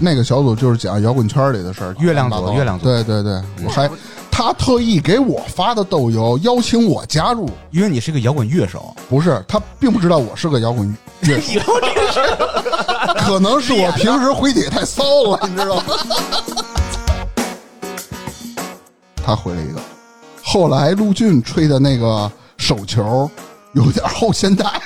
那个小组就是讲摇滚圈里的事儿，月亮组月亮组。对对对，我还他特意给我发的豆油，邀请我加入。因为你是个摇滚乐手，不是，他并不知道我是个摇滚乐手，可能是我平时回帖太骚了，你知道吗？他回了一个，后来陆俊吹的那个手球有点后现代，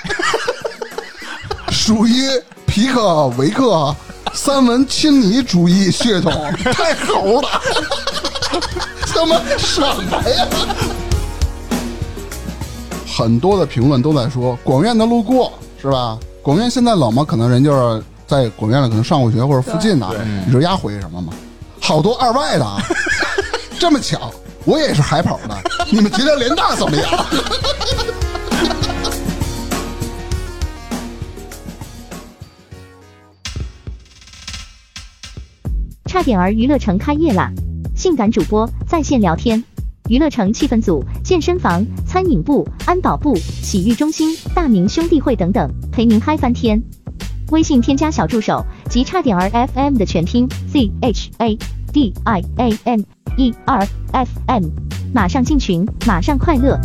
属于皮克维克三文亲尼主义血统，太猴了，他妈什么呀？很多的评论都在说广院的路过是吧？广院现在冷吗？可能人就是在广院里，可能上过学或者附近的。你知道丫回什么吗？好多二外的啊，这么巧，我也是海跑的。你们觉得联大怎么样？差点儿娱乐城开业啦！性感主播在线聊天，娱乐城气氛组、健身房、餐饮部、安保部、洗浴中心、大明兄弟会等等，陪您嗨翻天。微信添加小助手及差点儿 FM 的全拼 Z H A D I A N E R F M，马上进群，马上快乐。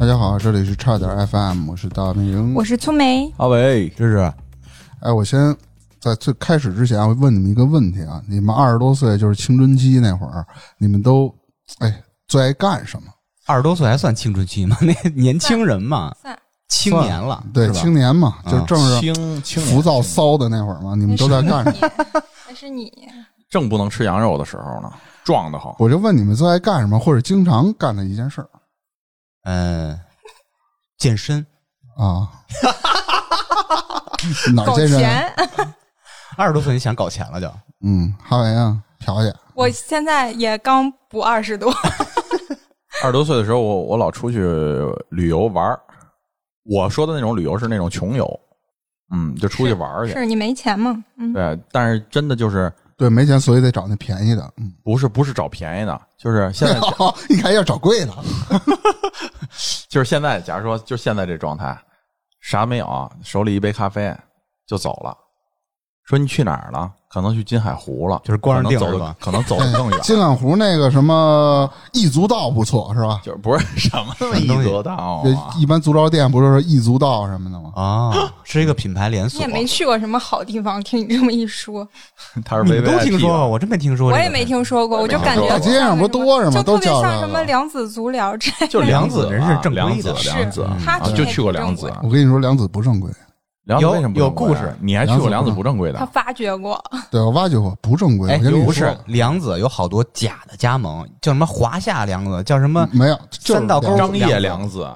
大家好，这里是差点 FM，我是大明。我是粗梅，阿伟，这是哎，我先在最开始之前，我问你们一个问题啊：你们二十多岁就是青春期那会儿，你们都哎最爱干什么？二十多岁还算青春期吗？那年轻人嘛，算青年了，对，青年嘛，就啊正是青青浮躁骚的那会儿嘛。你们都在干什么？那是你，正不能吃羊肉的时候呢，壮的慌。我就问你们最爱干什么，或者经常干的一件事儿嗯，健身。啊？哪健身？钱。二十多岁你想搞钱了就？嗯，哈维啊，嫖去。我现在也刚补二十多，二十多岁的时候，我我老出去旅游玩儿我说的那种旅游是那种穷游，嗯，就出去玩儿去。是你没钱吗？嗯，对，但是真的就是对，没钱，所以得找那便宜的。嗯，不是不是找便宜的，就是现在 你看要找贵的。就是现在，假如说就现在这状态，啥没有，手里一杯咖啡就走了。说你去哪儿了？可能去金海湖了，就是光着腚是吧的可能走的更远。金海湖那个什么异足道不错是吧？就是不是什么一东西得到这啊？一般足疗店不是说异足道什么的吗？啊，是一个品牌连锁你也。没去过什么好地方，听你这么一说，他是你都听说过，我真没听说过。我也没。听说过，我就感觉大街上不多是吗就特别像什么良子足疗这样，就是梁子子人是正规的是梁子他就去过良子，我跟你说，良子不正规。有梁子为什么不有正规啊故事你还去过梁子不正规的他？发掘过，对我挖掘过，不正规。不是，梁子有好多假的加盟，叫什么华夏梁子，叫什么没有就是三道沟张掖梁子，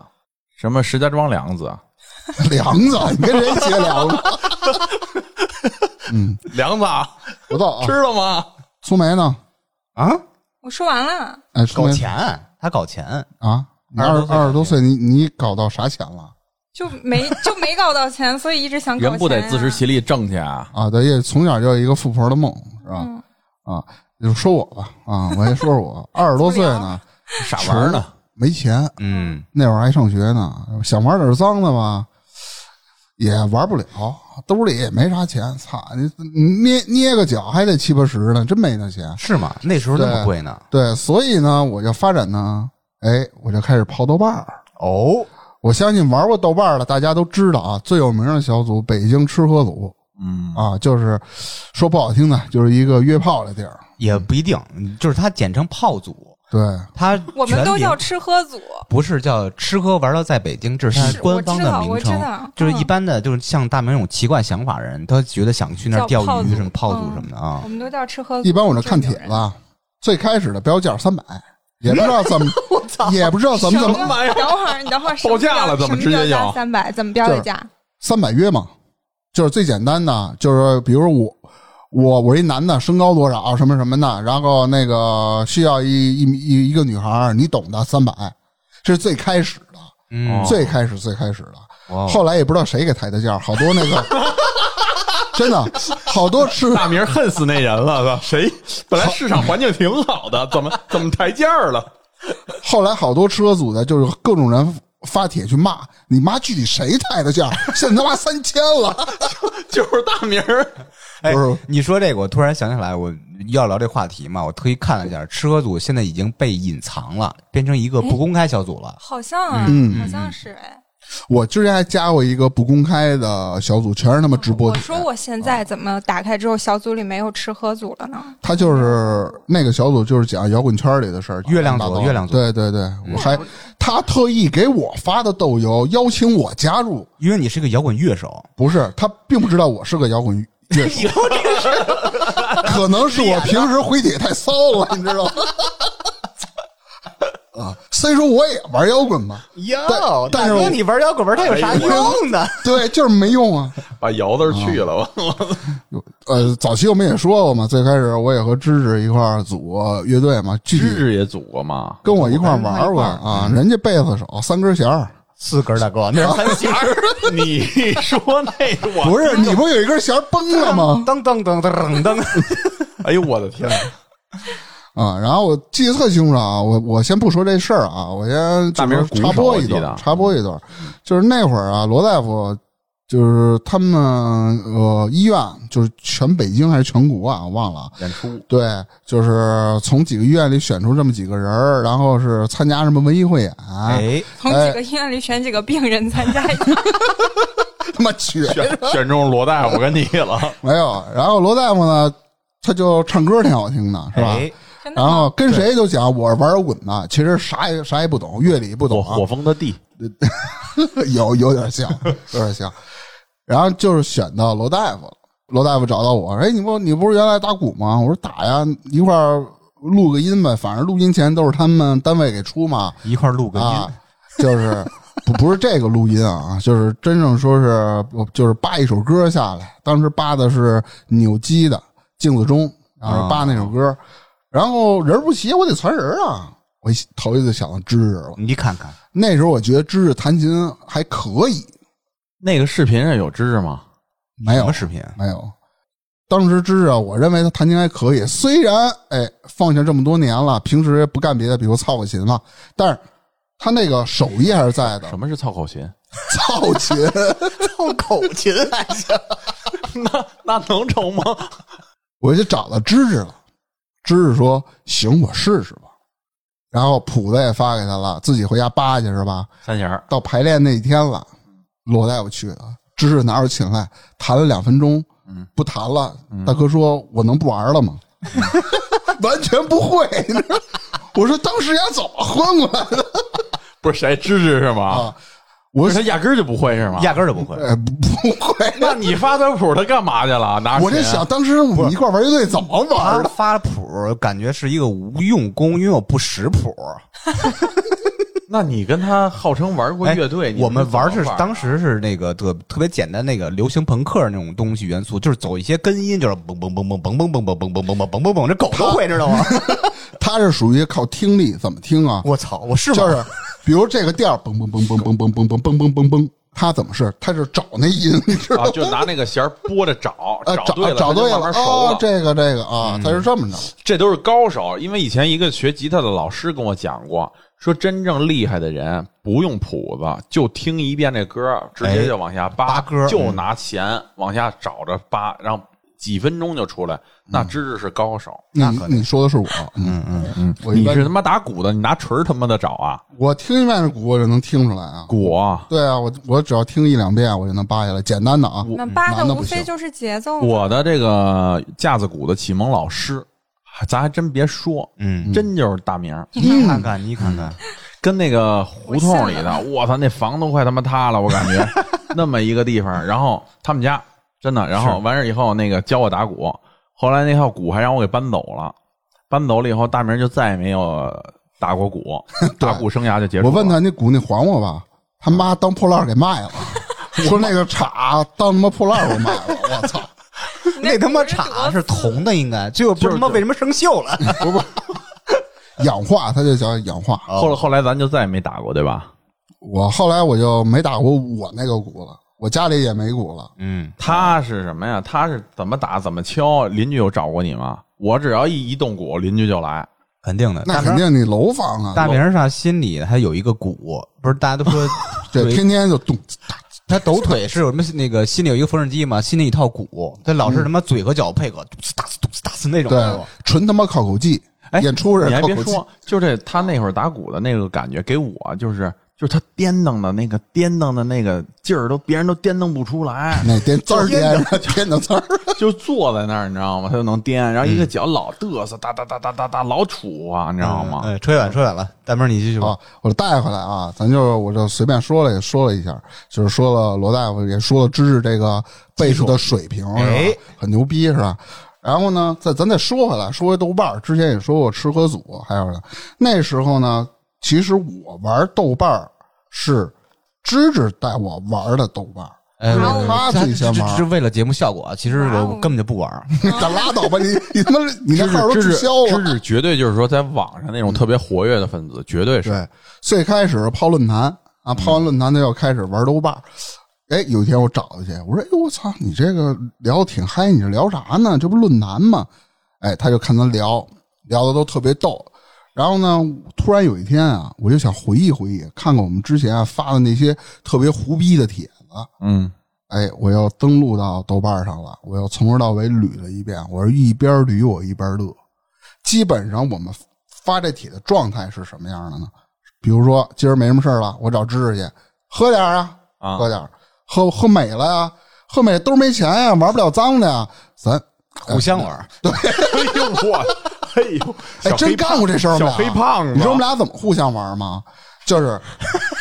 什么石家庄梁子，梁子，你跟谁结梁子？嗯，梁子啊不到啊知。道吗？苏梅呢？啊？我说完了，哎，搞钱，他搞钱，啊！你二十多岁二二十多岁，你你搞到啥钱了就没就没搞到钱，所以一直想搞钱、人不得自食其力挣去啊？啊？对，也从小就有一个富婆的梦，是吧？嗯啊，就说我吧，啊，我先说说我，二十多岁呢，傻玩呢？没钱，嗯，那会儿还上学呢，想玩点脏的吧，也玩不了，兜里也没啥钱，操，捏捏个脚还得七八十呢，真没那钱。是吗？那时候那么贵呢？对，所以呢，我就发展呢，哎，我就开始泡豆瓣儿。哦，我相信玩过豆瓣的大家都知道啊，最有名的小组北京吃喝组嗯，啊，就是说不好听的，就是一个约炮的地儿。也不一定，就是他简称炮组，对，他我们都叫吃喝组，不是叫吃喝玩乐在北京，这是官方的名我知道我称。就是一般的，就是像大明这种奇怪想法的人，他觉得想去那儿钓鱼、什么炮组嗯什么的啊我。们都叫吃喝组。一般我这看帖子啊，最开始的标价三百，也不知道怎么，也不知道怎么怎么等会儿，你等会儿，报价了怎么直接要三百？怎么标的价？三百约嘛，就是最简单的，就是说比如我我我一男的，身高多少什么什么的，然后那个需要一一一一个女孩儿，你懂的，三百，这是最开始的，嗯，哦最开始最开始的，哇后来也不知道谁给抬的价，好多那个真的好多吃 大明恨死那人了，谁本来市场环境挺好的，怎么怎么抬价了？后来好多吃喝组的，就是各种人发帖去骂你妈，具体谁抬的价？现在他妈三千了，就是大名儿。哎不是，你说这个，我突然想起来，我要聊这话题嘛，我特意看了一下，吃喝组现在已经被隐藏了，变成一个不公开小组了。好像啊，嗯好像是哎。我之前还加过一个不公开的小组，全是他妈直播帖。我说我现在怎么打开之后小组里没有吃喝组了呢？他就是那个小组，就是讲摇滚圈里的事儿。月亮组月亮组对对对，我还他特意给我发的豆油，邀请我加入。因为你是个摇滚乐手，不是，他并不知道我是个摇滚乐手，可能是我平时回帖太骚了，你知道吗？啊，虽说我也玩摇滚吧，哟但是我你玩摇滚玩它有啥用呢？对，就是没用啊。把摇字去了，我呃，早期我们也说过嘛，最开始我也和芝芝一块儿组乐队嘛，具体芝芝也组过嘛。跟我一块儿玩过啊。人家贝斯手三根弦儿，四根大哥，那是三弦儿，你说那我不是你不有一根弦崩了吗？噔噔噔噔噔，哎呦我的天哪！啊，然后我记得特清楚啊，我我先不说这事儿啊，我先大明插播一段，插播一段，就是那会儿啊，罗大夫就是他们呃医院，就是全北京还是全国啊，我忘了。演出对，就是从几个医院里选出这么几个人儿，然后是参加什么文艺汇演，哎，从几个医院里选几个病人参加一下，他妈缺选选中罗大夫跟你了，没有。然后罗大夫呢，他就唱歌挺好听的，是吧？然后？跟谁都讲我是玩摇滚的，其实啥也啥也不懂，乐理不懂啊，火风的地，有有点像，有点像。然后就是选到罗大夫了，罗大夫找到我，哎，你不你不是原来打鼓吗？我说打呀，一块儿录个音呗，反正录音钱都是他们单位给出嘛。一块儿录个啊音，，就是不不是这个录音啊，就是真正说是就是扒一首歌下来，当时扒的是扭机的镜子中，然后扒那首歌，然后人不齐，我得传人啊。我一头一次想到芝芝了，你看看，那时候我觉得芝芝弹琴还可以，那个视频上有芝芝吗？没有视频？没有。当时芝芝啊，我认为他弹琴还可以，虽然哎放下这么多年了，平时不干别的，比如操个琴嘛，但是他那个手艺还是在的。什么是操口琴？操琴，操口琴还行，那那能成吗？我就找到芝芝了。芝芝说：“行，我试试吧。”然后谱子也发给他了，自己回家扒去是吧？三弦到排练那一天了，罗大夫去的，芝芝拿出琴来弹了两分钟，嗯不弹了。大哥说：“我能不玩了吗？” 完全不会。我说：“当时丫怎么混过来的 不是谁芝芝是吗？啊？”我不是他压根儿就不会是吗？压根儿就不会。呃不不会。那你发的谱他干嘛去了？拿我就想，当时我们一块玩乐队怎么玩发谱感觉是一个无用功，因为我不识谱。那你跟他号称玩过哎乐队，你我们玩是当时是那个特特别简单那个流行朋克那种东西元素，就是走一些根音，就是嘣嘣嘣嘣嘣嘣嘣嘣嘣嘣嘣嘣嘣，这狗都会 知道吗？他是属于靠听力，怎么听啊？我操，我是吗？就是，比如这个调儿嘣嘣嘣嘣嘣嘣嘣嘣嘣嘣嘣嘣，他怎么是？他是找那音，你知道啊，吗？就拿那个弦儿拨着找，呃，找对了，找对了慢慢熟哦了，。这个这个啊，他是这么着。这都是高手，因为以前一个学吉他的老师跟我讲过，说真正厉害的人不用谱子，就听一遍这歌，直接就往下扒，扒歌就拿弦往下找着扒，然后几分钟就出来，那芝芝是高手。那可你说的是我，嗯嗯嗯，你我一般是他妈打鼓的，你拿锤儿他妈的找啊？我听一遍这鼓，我就能听出来啊。鼓啊对啊，我我只要听一两遍，我就能扒下来。简单的啊，那扒的。无非就是节奏嘛。我的这个架子鼓的启蒙老师，咱还真别说，嗯，真就是大名儿。你看看，你看看，跟那个胡同里的，我操，那房都快他妈塌了，我感觉那么一个地方。然后他们家真的，然后完事以后，那个教我打鼓，后来那套鼓还让我给搬走了，搬走了以后，大明就再也没有打过鼓，打鼓生涯就结束了。我问他那鼓你还我吧，他妈当破烂给卖了，说那个叉当他妈破烂儿给卖了，我操！那他妈叉是铜的，应该，最后不是他妈为什么生锈了？不不氧化，他就叫氧化。后来后来咱就再也没打过，对吧？我后来我就没打过我那个鼓了，我家里也没鼓了。嗯，他是什么呀？他是怎么打怎么敲？邻居有找过你吗？我只要一一动鼓，邻居就来。肯定的。那肯定你楼房啊，大明上心里还有一个鼓，不是大家都说这 对天天就动，他抖腿是有什么那个心里有一个缝纫机嘛，心里一套鼓，他老是他妈嘴和脚配合，咚呲打呲咚呲打呲那种。对，纯他妈靠口技。哎演出是你还靠口技，别说，就这他那会儿打鼓的那个感觉，给我就是就是他颠蹬的那个颠蹬的那个劲儿，都别人都颠蹬不出来。那颠字儿颠着颠的字儿，就坐在那儿，你知道吗？他就能颠，然后一个脚老嘚瑟，哒哒哒哒哒哒，老杵啊，你知道吗？哎，扯远扯远了，大明你继续吧啊。，我带回来啊，咱就我就随便说了也说了一下，就是说了罗大夫也说了知识这个贝斯的水平，是吧哎很牛逼是吧？然后呢，再咱再说回来，说回豆瓣儿，之前也说过吃喝组，还有呢，那时候呢，其实我玩豆瓣儿是芝芝带我玩的豆瓣，哎，他最先玩是为了节目效果啊，其实我根本就不玩儿。咱拉倒吧，你你他妈你那芝号都芝芝滞销了。芝芝绝对就是说，在网上那种特别活跃的分子，绝对是。对，最开始泡论坛啊，泡完论坛他要开始玩豆瓣儿。哎，有一天我找他去，我说：“哎呦，我操，你这个聊的挺嗨，你这聊啥呢？这不论坛吗？”哎，他就看咱聊，聊的都特别逗。然后呢，突然有一天啊，我就想回忆回忆，看看我们之前啊发的那些特别胡逼的帖子。嗯，哎，我要登录到豆瓣上了，我要从头到尾捋了一遍，我是一边捋我一边乐。基本上我们发这帖的状态是什么样的呢？比如说今儿没什么事儿了，我找芝芝去喝点儿啊，啊喝点儿，喝喝美了呀，喝美兜没钱呀，玩不了脏的呀，咱互相玩对，哎呦我，哎呦，哎真干过这事儿吗？小黑胖子，你说我们俩怎么互相玩吗？就是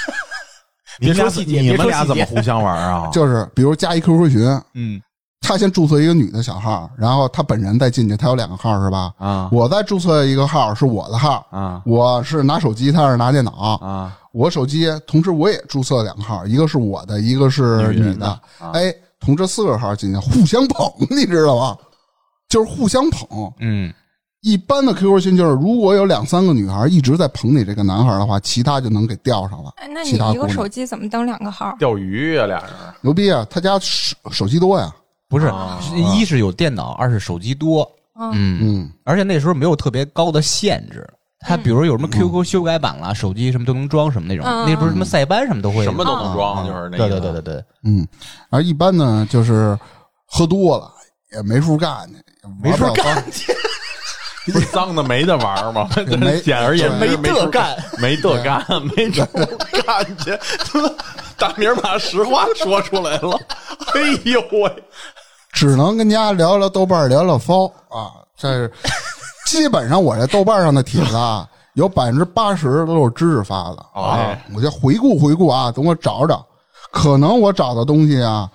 别说细节你们俩怎么互相玩啊？就是，比如加一 QQ 群，嗯，他先注册一个女的小号，然后他本人再进去，他有两个号是吧？啊我再注册一个号是我的号，啊我是拿手机，他是拿电脑。啊！我手机同时我也注册两个号，一个是我的，一个是你的。哎，同这四个号进去互相捧，你知道吗？就是互相捧。嗯，一般的 QQ 群就是，如果有两三个女孩一直在捧你这个男孩的话，其他就能给钓上了。哎，那你一个手机怎么登两个号？钓鱼呀，俩人。牛逼啊！他家手手机多呀。不是啊，一是有电脑，二是手机多，嗯，嗯，嗯，而且那时候没有特别高的限制。他比如有什么 QQ 修改版了，手机什么都能装什么那种，嗯。那不是什么塞班什么都会，什么都能啊装，就是那对个对对对对，嗯，而一般呢，就是喝多了也没处干去，没处干去。不是脏的没得玩吗？没 简而言之没没得干，没得干，没处干去。大明把实话说出来了，哎呦喂！只能跟家聊聊豆瓣，聊聊骚啊。这是基本上我这豆瓣上的帖子啊，有百分之八十都是知识发的啊哎。我就回顾回顾啊，等我找找，可能我找的东西啊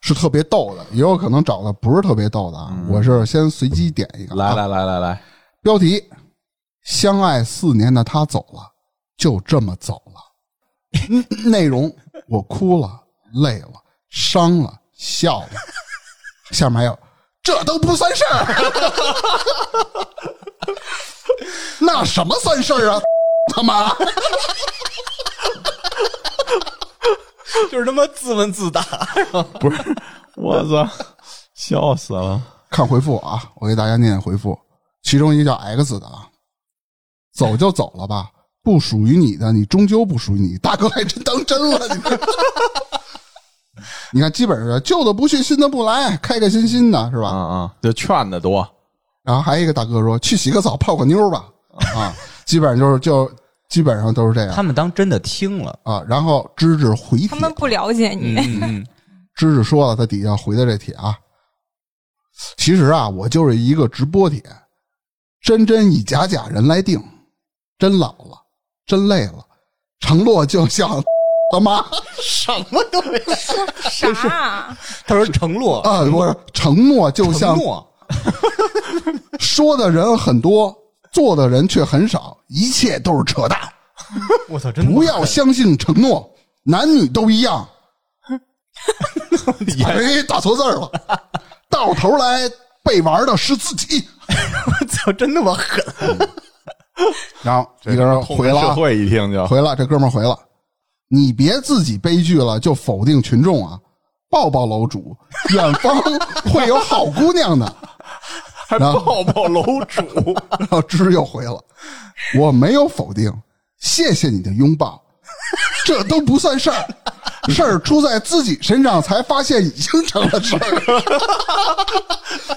是特别逗的，也有可能找的不是特别逗的啊。我是先随机点一个，啊来来来来来，标题：相爱四年的他走了，就这么走了。嗯 内容：我哭了，累了，伤了，笑了。下面还有，这都不算事儿。那什么算事儿啊？他妈！就是他妈自问自答。不是，我操，笑死了！看回复啊，我给大家念念回复。其中一个叫 X 的啊，走就走了吧，不属于你的，你终究不属于你。大哥还真当真了，你看，你看，基本上旧的不去，新的不来，开开心心的是吧？啊啊，就劝的多，然后还有一个大哥说，去洗个澡，泡个妞吧，啊，基本上就是就基本上都是这样。他们当真的听了，啊。然后芝芝回帖。他，们不了解你，嗯嗯，芝芝说了，他底下回的这帖啊，其实啊，我就是一个直播帖，真真以假假人来定，真老了，真累了，承诺就像 他妈什么都没说。啥？他说承诺，啊，不是承诺就承像诺，说的人很多，做的人却很少，一切都是扯淡。我操，真不要相信承诺，男女都一样。哎，打错字了，到头来被玩的是自己。我操，真那么狠！然后一个人回了会一听就回了，这哥们儿回了，你别自己悲剧了就否定群众啊！抱抱楼主，远方会有好姑娘的。还抱抱楼主，然后芝芝又回了，我没有否定，谢谢你的拥抱，这都不算事儿，事儿出在自己身上才发现已经成了事儿。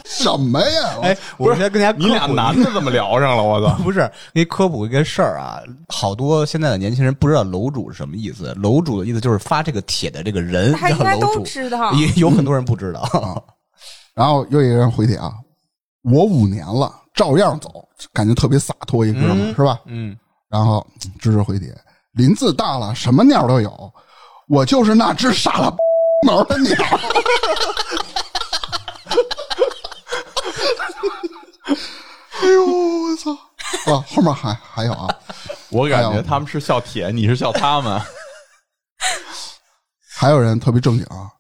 什么呀？哎，我现在跟大家你俩男的怎么聊上了？我操！不是，给你科普一个事儿啊，好多现在的年轻人不知道楼主是什么意思。楼主的意思就是发这个帖的这个人他应该都叫楼主，知道。也有很多人不知道。然后又一个人回帖啊，我五年了，照样走，感觉特别洒脱，一哥们儿、是吧？嗯，然后芝芝回帖，林子大了，什么鸟都有，我就是那只傻了毛的鸟。哎呦我操！啊，后面还还有啊，我感觉他们是笑铁，你是笑他们。还有人特别正经啊，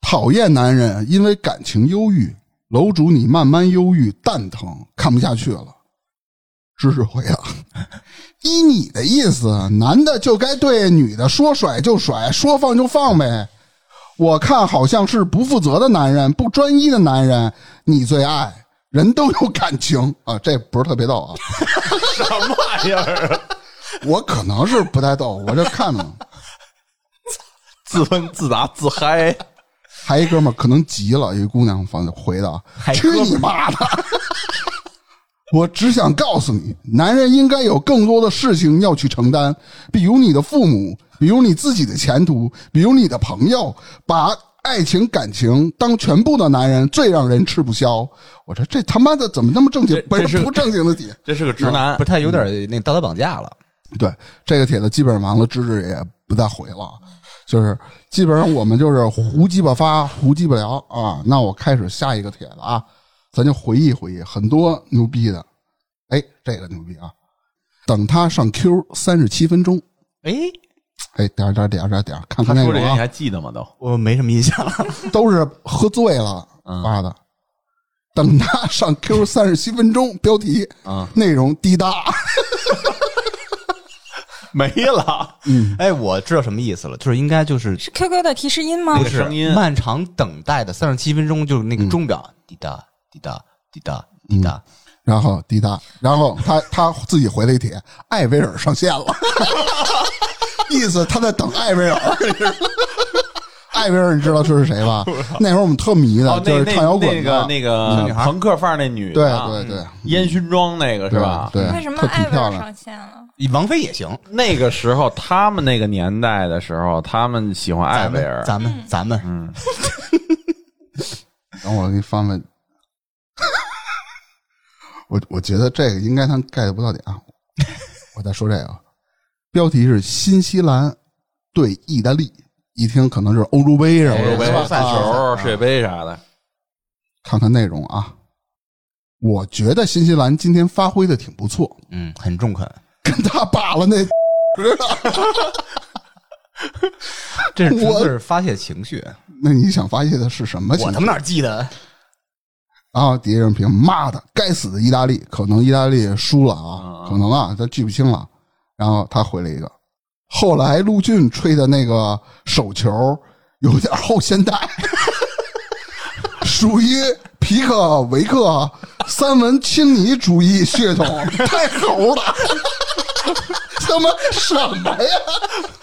讨厌男人因为感情忧郁，楼主你慢慢忧郁蛋疼，看不下去了。芝芝回啊，依你的意思，男的就该对女的说甩就甩，说放就放呗。我看好像是不负责的男人，不专一的男人，你最爱。人都有感情啊，这不是特别逗啊。什么玩意儿啊？我可能是不太逗，我这看呢。自问自答自嗨。还一哥们儿可能急了，一姑娘反回的啊，去你妈的！我只想告诉你，男人应该有更多的事情要去承担，比如你的父母，比如你自己的前途，比如你的朋友。把爱情感情当全部的男人最让人吃不消。我说这他妈的怎么那么正经这？不是不正经的帖。这是个直男不，太有点那道德绑架了。对这个帖子基本上完了，芝芝也不再回了，就是基本上我们就是胡鸡巴发，胡鸡巴聊啊。那我开始下一个帖子啊，咱就回忆回忆很多牛逼的。哎，这个牛逼啊！等他上 Q 三十七分钟，哎，哎，点儿点儿点儿点儿点儿，看看那个啊，说这些你还记得吗？都我没什么印象。都是喝醉了发的。等他上 Q 三十七分钟，标题啊，内容滴答，没了。嗯，哎，我知道什么意思了，就是应该就是是 QQ 的提示音吗那？个是声音漫长等待的三十七分钟，就是那个钟表滴答滴答滴答滴答。然后滴答，然后他他自己回了一帖，艾薇儿上线了，意思他在等艾薇儿。艾薇儿，你知道这是谁吧？那会儿我们特迷的，哦，就是唱摇滚的那个那个朋克范儿那女对的对，对对，烟熏妆那个是吧？对，为什么特艾薇。上线了？王菲也行，那个时候他们那个年代的时候，他们喜欢艾薇儿。咱们咱们嗯，等会儿我给你翻翻。我我觉得这个应该他 get 不到点啊。我再说这个，标题是新西兰对意大利，一听可能是欧洲杯什么欧洲杯的是吧，赛球啊世界杯啥的，看看内容啊。我觉得新西兰今天发挥的挺不错，嗯很中肯，跟他扒了那 这是纯我粹是发泄情绪。那你想发泄的是什么情绪？我他妈哪记得？然后底下人评：妈的，该死的意大利！可能意大利输了啊，可能啊，他记不清了。然后他回了一个：后来陆俊吹的那个手球有点后现代，属于皮克维克三文青泥主义血统，太猴了！他妈什么呀？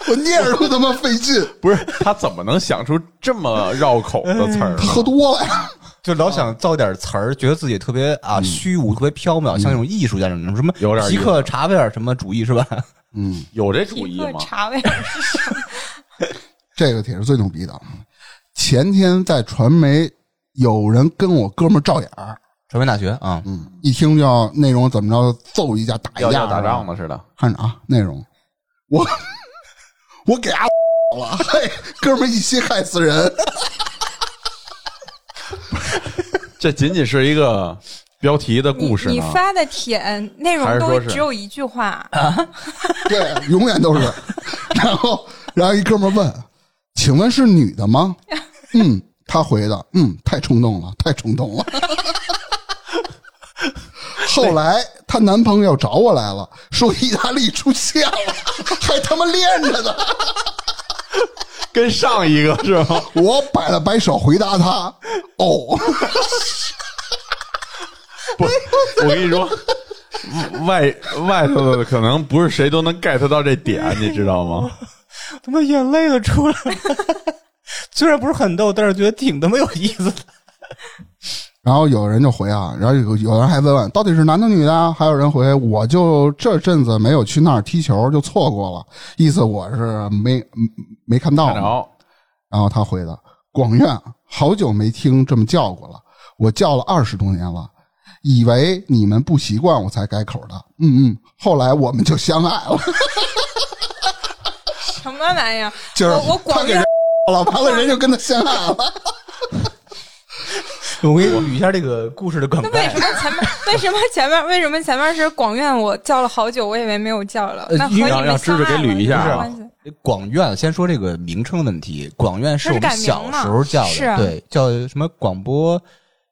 我念着都他妈费劲，不是他怎么能想出这么绕口的词儿他？喝多了呀。就老想造点词儿，觉得自己特别啊虚无，特别缥缈，像那种艺术家那种什么有点皮克查韦尔什么主义是吧？嗯，有这主意一个吗？茶味儿是什么？这个帖是最牛逼的。前天在传媒有人跟我哥们儿照眼儿，传媒大学啊，嗯，一听就要内容怎么着揍一架打一架要要打仗的似的。看着啊，内容我 我给啊 了，嘿，哥们儿一心害死人。这仅仅是一个标题的故事。你你发的帖内容都只有一句话，啊 对，永远都是。然后，然后一哥们问：“请问是女的吗？” 嗯，他回的：“嗯，太冲动了，太冲动了。”后来她男朋友找我来了，说意大利出现了，还他妈练着呢。跟上一个 是吗？我摆了摆手回答他：“哦。”不，我跟你说，外外头的可能不是谁都能 get 到这点，你知道吗？他妈眼泪都出来了。虽然不是很逗，但是觉得挺他妈有意思的。然后有人就回啊，然后有有人还问问到底是男的女的啊，还有人回我就这阵子没有去那儿踢球，就错过了，意思我是没没看到。看然后他回的广院，好久没听这么叫过了，我叫了二十多年了，以为你们不习惯我才改口的。嗯嗯，后来我们就相爱了，什么玩意儿？就是我我广院他给人 了，完了人就跟他相爱了。我给你捋一下这个故事的梗那为什。么前面为什么前面为什么前面是广院？我叫了好久，我以为没有叫了。呃那让让芝芝给捋一下广院，先说这个名称问题。广院是我们小时候叫的，是啊对，叫什么广播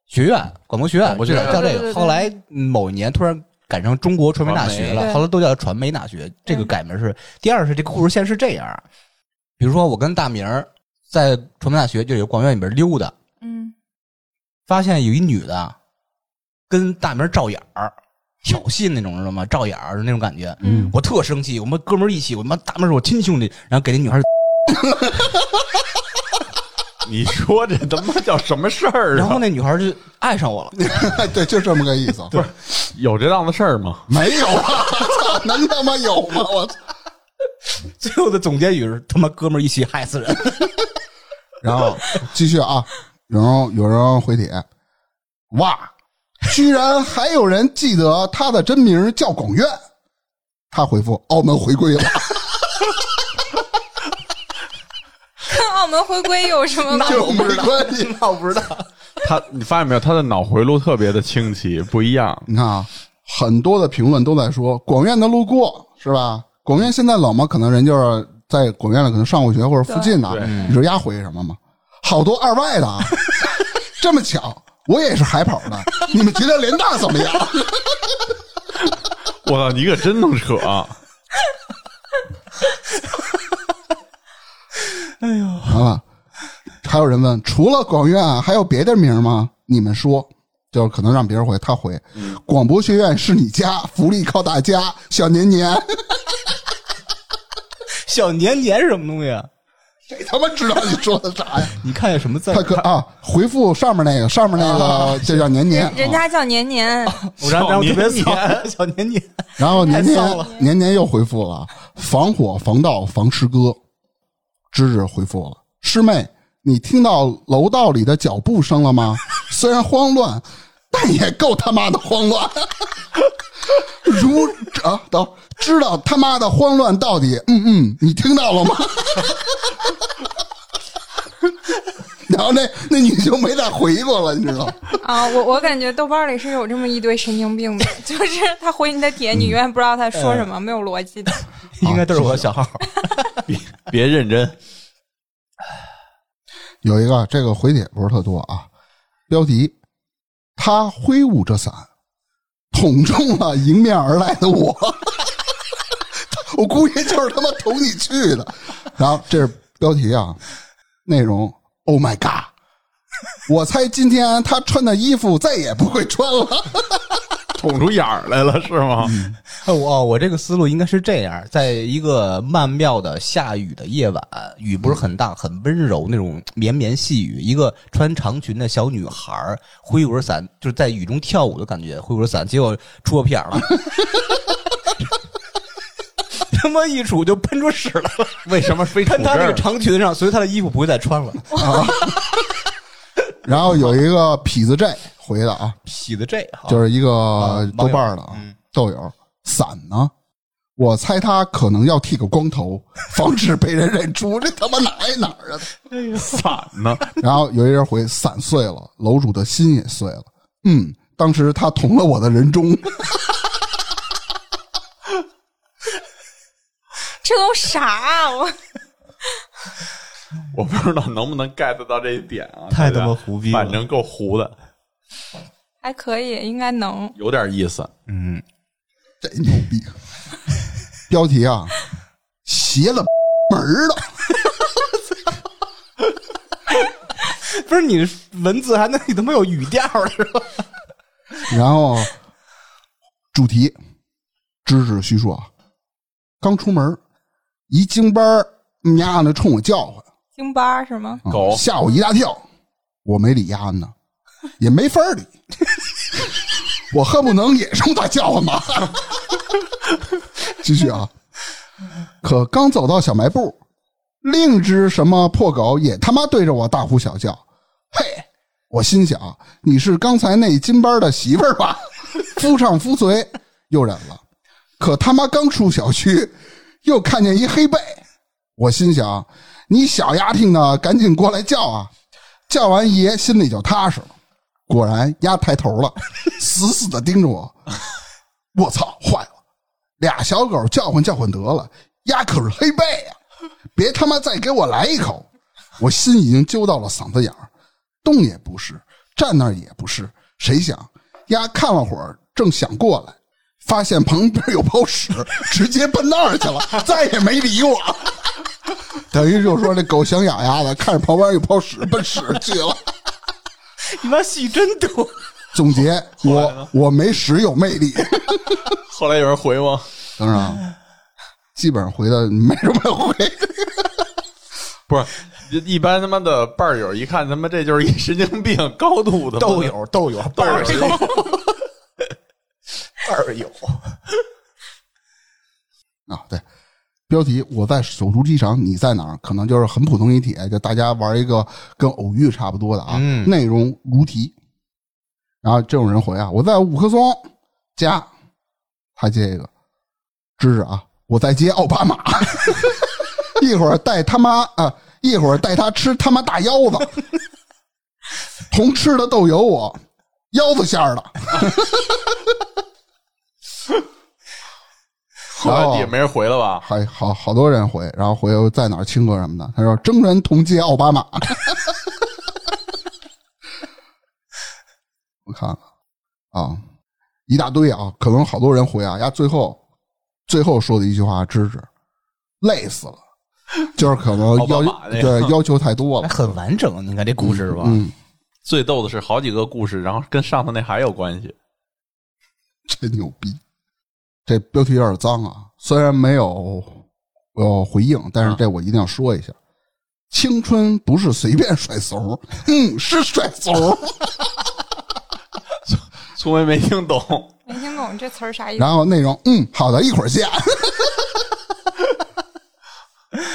学院、广播学院，我记得叫这个。后来嗯某一年突然改成中国传媒大学了，后来都叫传媒大学。这个改名是第二是这个故事线是这样，比如说我跟大明在传媒大学就有广院里边溜达，嗯，发现有一女的跟大明儿照眼儿。挑衅那种知道吗？照眼儿那种感觉，嗯我特生气。我们哥们儿一起，我妈大明儿是我亲兄弟，然后给那女孩儿 你说这他妈叫什么事儿啊？然后那女孩就爱上我了。对，就这么个意思。不是有这档子事儿吗？没有啊，操能他妈有吗？我操！最后的总结语是：他妈哥们儿一起害死人。然后继续啊，然后有人回帖，哇，居然还有人记得他的真名叫广院。他回复：澳门回归了。跟澳门回归有什么关系？就没关系。那我不知道。他，你发现没有？他的脑回路特别的清奇，不一样。你看啊，很多的评论都在说广院的路过是吧？广院现在冷吗？可能人就是在广院里，可能上过学或者附近的。对你知道丫回什么吗？好多二外的啊，这么巧，我也是海跑的。你们觉得联大怎么样？我操，你可真能扯！啊完了，还有人问，除了广院还有别的名吗？你们说，就是可能让别人回，他回，广播学院是你家，福利靠大家，小年年，小年年是什么东西啊？谁他妈知道你说的啥呀？你看见什么字儿？他可啊，回复上面那个，上面那个 就叫年年，人家叫年年，我让让特别小骚，小年年。然后年年年年又回复了，防火防盗防师哥，芝芝回复了，师妹，你听到楼道里的脚步声了吗？虽然慌乱，但也够他妈的慌乱。如啊，等知道他妈的慌乱到底，嗯嗯，你听到了吗？然后那那女就没再回过了，你知道？啊，我我感觉豆瓣里是有这么一堆神经病的，就是他回你的帖，你永远不知道他说什么，没有逻辑的。应该都是我的小号。别别认真，有一个这个回帖不是特多啊，标题：他挥舞着伞，捅中了迎面而来的我。我估计就是他妈捅你去的。然后这是标题啊，内容：Oh my god！我猜今天他穿的衣服再也不会穿了。捅出眼儿来了是吗？我我这个思路应该是这样：在一个曼妙的下雨的夜晚，雨不是很大，很温柔那种绵绵细雨，一个穿长裙的小女孩儿挥舞着伞，就是在雨中跳舞的感觉，挥舞着伞，结果出个屁眼了。他妈一杵就喷出屎来了，为什么非喷他那个？长裙上，所以他的衣服不会再穿了。然后有一个痞子 J 回的啊，痞子这好就是一个啊豆瓣的啊豆友伞呢。我猜他可能要剃个光头，防止被人认出。这他妈哪儿哪儿啊？伞呢？然后有一人回伞碎了，楼主的心也碎了。嗯，当时他捅了我的人中。这都啥啊？我 我不知道能不能 get 到这一点啊！太他妈胡逼了反正够糊的，还可以，应该能。有点意思。嗯，这牛逼！标题啊，邪了门儿了。不是你文字还能你他妈有语调是吧？然后主题，知识叙述啊，刚出门，一京班儿丫的冲我叫唤，京巴是吗？啊狗吓我一大跳，我没理丫呢，也没法理，我恨不能也冲他叫唤吧。继续啊，可刚走到小卖部，另一只什么破狗也他妈对着我大呼小叫，嘿！我心想，你是刚才那金班的媳妇儿吧？夫唱妇随，又忍了。可他妈刚出小区，又看见一黑背，我心想，你小丫听的，赶紧过来叫啊！叫完爷心里就踏实了。果然，丫抬头了，死死的盯着我。我操，坏了！俩小狗叫唤叫唤得了，丫可是黑背呀、别他妈再给我来一口！我心已经揪到了嗓子眼儿，动也不是，站那儿也不是。谁想，丫看了会儿，正想过来，发现旁边有泡屎，直接奔那儿去了，再也没理我。等于就是说，这狗想咬鸭子，看着旁边有泡屎，奔屎去了。你妈戏真多。总结，我我没屎有魅力。后来有人回吗？当然，基本上回的没什么回。不是，一般他妈的伴儿友一看他妈这就是一神经病，高度的豆友，豆友，伴友友，二友，啊，对，标题我在首都机场，你在哪儿？可能就是很普通一帖，就大家玩一个跟偶遇差不多的啊，嗯内容如题。然后这种人回啊，我在五棵松加，他接一个，知识啊，我在接奥巴马，一会儿带他妈啊，一会儿带他吃他妈大腰子，同吃的豆油我，腰子馅儿的。后来也没人回了吧？还好好多人回，然后回又在哪儿亲哥什么的。他说征人同接奥巴马。我看看啊，一大堆啊，可能好多人回啊。呀，最后最后说的一句话，芝芝累死了，就是可能要对要求太多了。很完整。你看这故事是吧？嗯，最逗的是好几个故事，然后跟上头那还有关系。真牛逼！这标题有点脏啊，虽然没有呃回应，但是这我一定要说一下：青春不是随便甩怂，嗯，是甩怂。聪明没听懂，没听懂这词儿啥意思？然后内容，嗯，好的，一会儿见。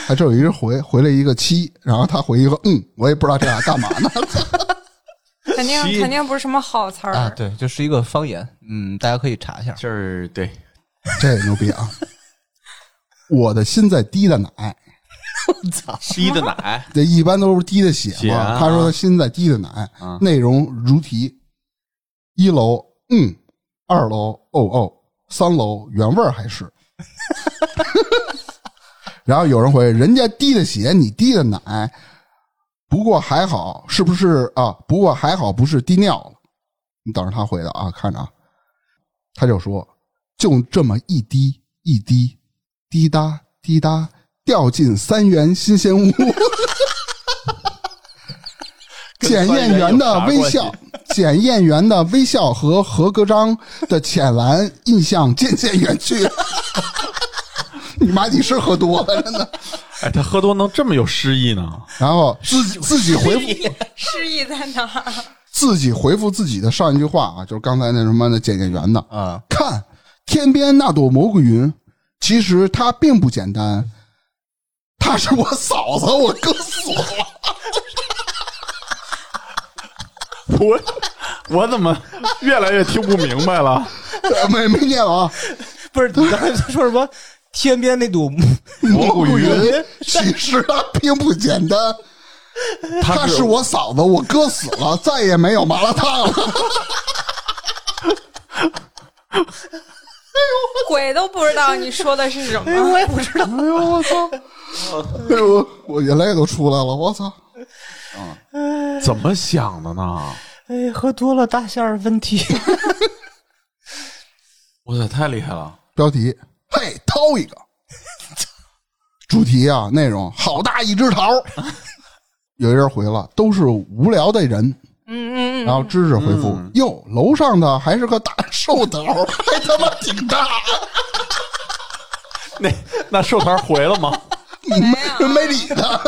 还 这有一人回回了一个七，然后他回一个嗯，我也不知道这俩干嘛呢。肯定肯定不是什么好词儿。啊，对，就是一个方言。嗯，大家可以查一下。就是对，这牛逼啊！我的心在滴的奶，我操滴的奶，这一般都是滴的血嘛。血啊他说他心在滴的奶，嗯内容如题：一楼嗯，二楼哦哦，三楼原味儿还是。然后有人回，人家滴的血，你滴的奶，不过还好，是不是啊？不过还好，不是滴尿了。你等着他回的啊，看着啊，他就说，就这么一滴一滴，滴答滴答，掉进三元新鲜屋。检验员的微笑，检验员的微笑和合格章的浅蓝印象渐渐远去。你妈，你是喝多了，真的。哎，他喝多能这么有诗意呢？然后自己自己回复诗意在哪儿？自己回复自己的上一句话啊，就是刚才那什么的检验员的，啊，看天边那朵蘑菇云，其实它并不简单，她是我嫂子，我哥死了。我我怎么越来越听不明白了？没没念完啊，不是，你刚才说什么？天边那朵蘑菇云其实它并不简单，她是我嫂子，我哥死了，再也没有麻辣烫了。鬼都不知道你说的是什么。我也不知道。哎呦我操！哎呦，我眼泪都出来了，我操！嗯怎么想的呢？哎，喝多了大馅儿问题。我操，太厉害了！标题：嘿，掏一个。主题啊，内容：好大一只桃。有一人回了，都是无聊的人。嗯嗯嗯然后知识回复：“哟，楼上的还是个大寿桃，还他妈挺大，那那寿桃回了吗？没没理他。